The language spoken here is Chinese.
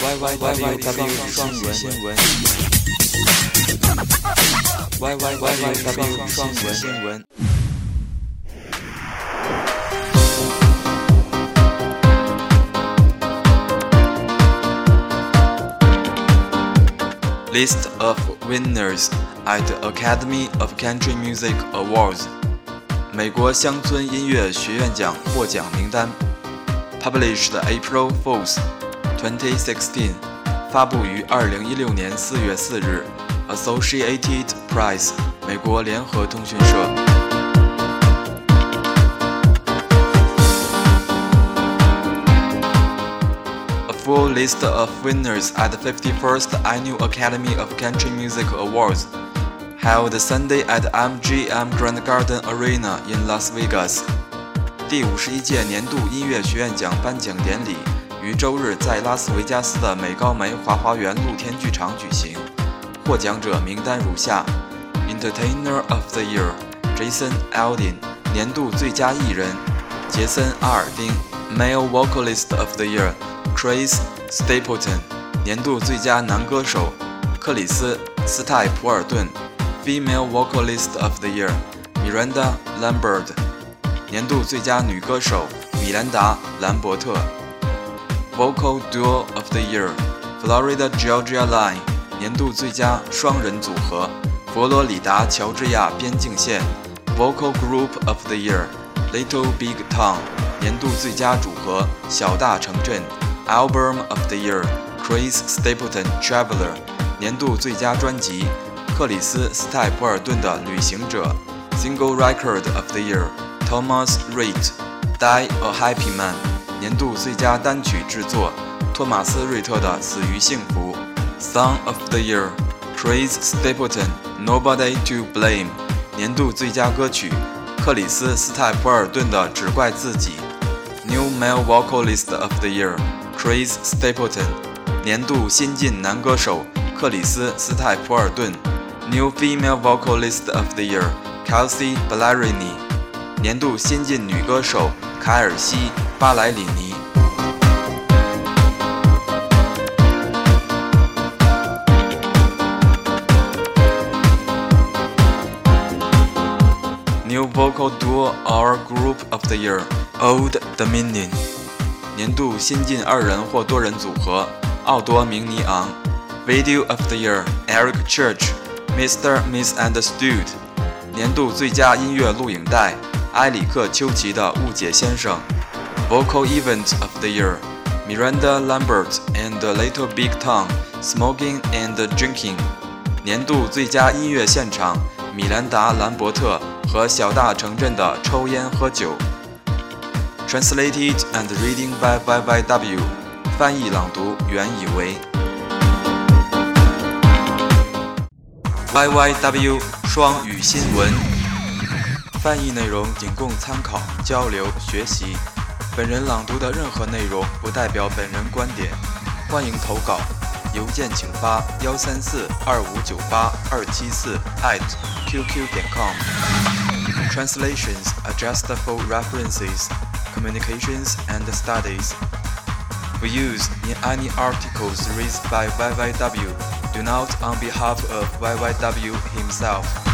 Y Y W W 双语新闻。Y Y W W 双语新闻。List of winners at Academy of Country Music Awards，美国乡村音乐学院奖获奖名单。Published April 4th, 2016，发布于二零一六年四月四日。Associated Press，美国联合通讯社。full list of winners at the 51st Annual Academy of Country Music Awards, held Sunday at MGM Grand Garden Arena in Las Vegas. 第五十一届年度音乐学院奖颁奖典礼 于周日在拉斯维加斯的美高梅华花园露天剧场举行。获奖者名单如下：Entertainer of the Year Jason Aldean，年度最佳艺人杰森·阿尔丁；Male Vocalist of the Year Chris Stapleton，年度最佳男歌手克里斯·斯泰普尔顿；Female Vocalist of the Year Miranda Lambert，年度最佳女歌手米兰达·兰伯特 ；Vocal Duo of the Year Florida Georgia Line，年度最佳双人组合佛罗里达乔治亚边境线；Vocal Group of the Year Little Big Town，年度最佳组合小大城镇。Album of the Year Chris Stapleton Traveler 年度最佳专辑克里斯斯泰普尔顿的旅行者 Single Record of the Year Thomas Rhett Die a Happy Man 年度最佳单曲制作托马斯瑞特的死于幸福 Song of the Year Chris Stapleton Nobody to Blame 年度最佳歌曲克里斯斯泰普尔顿的只怪自己 New Male Vocalist of the Year Chris Stapleton，年度新晋男歌手克里斯斯泰普尔顿；New Female Vocalist of the Year，Kelsey Ballerini，年度新晋女歌手凯尔西巴莱里尼。New Vocal Duo or Group of the Year，Old Dominion。年度新晋二人或多人组合奥多明尼昂，Video of the Year Eric Church，Mr. Misunderstood，年度最佳音乐录影带埃里克丘奇的误解先生，Vocal Event of the Year Miranda Lambert and Little Big Town Smoking and Drinking，年度最佳音乐现场米兰达兰伯特和小大城镇的抽烟喝酒。Translated and reading by YYW，翻译朗读原以为。YYW 双语新闻，翻译内容仅供参考、交流、学习。本人朗读的任何内容不代表本人观点。欢迎投稿，邮件请发幺三四二五九八二七四 at qq 点 com。Translations are just for references. communications and studies. Views in any articles raised by YYW do not on behalf of YYW himself.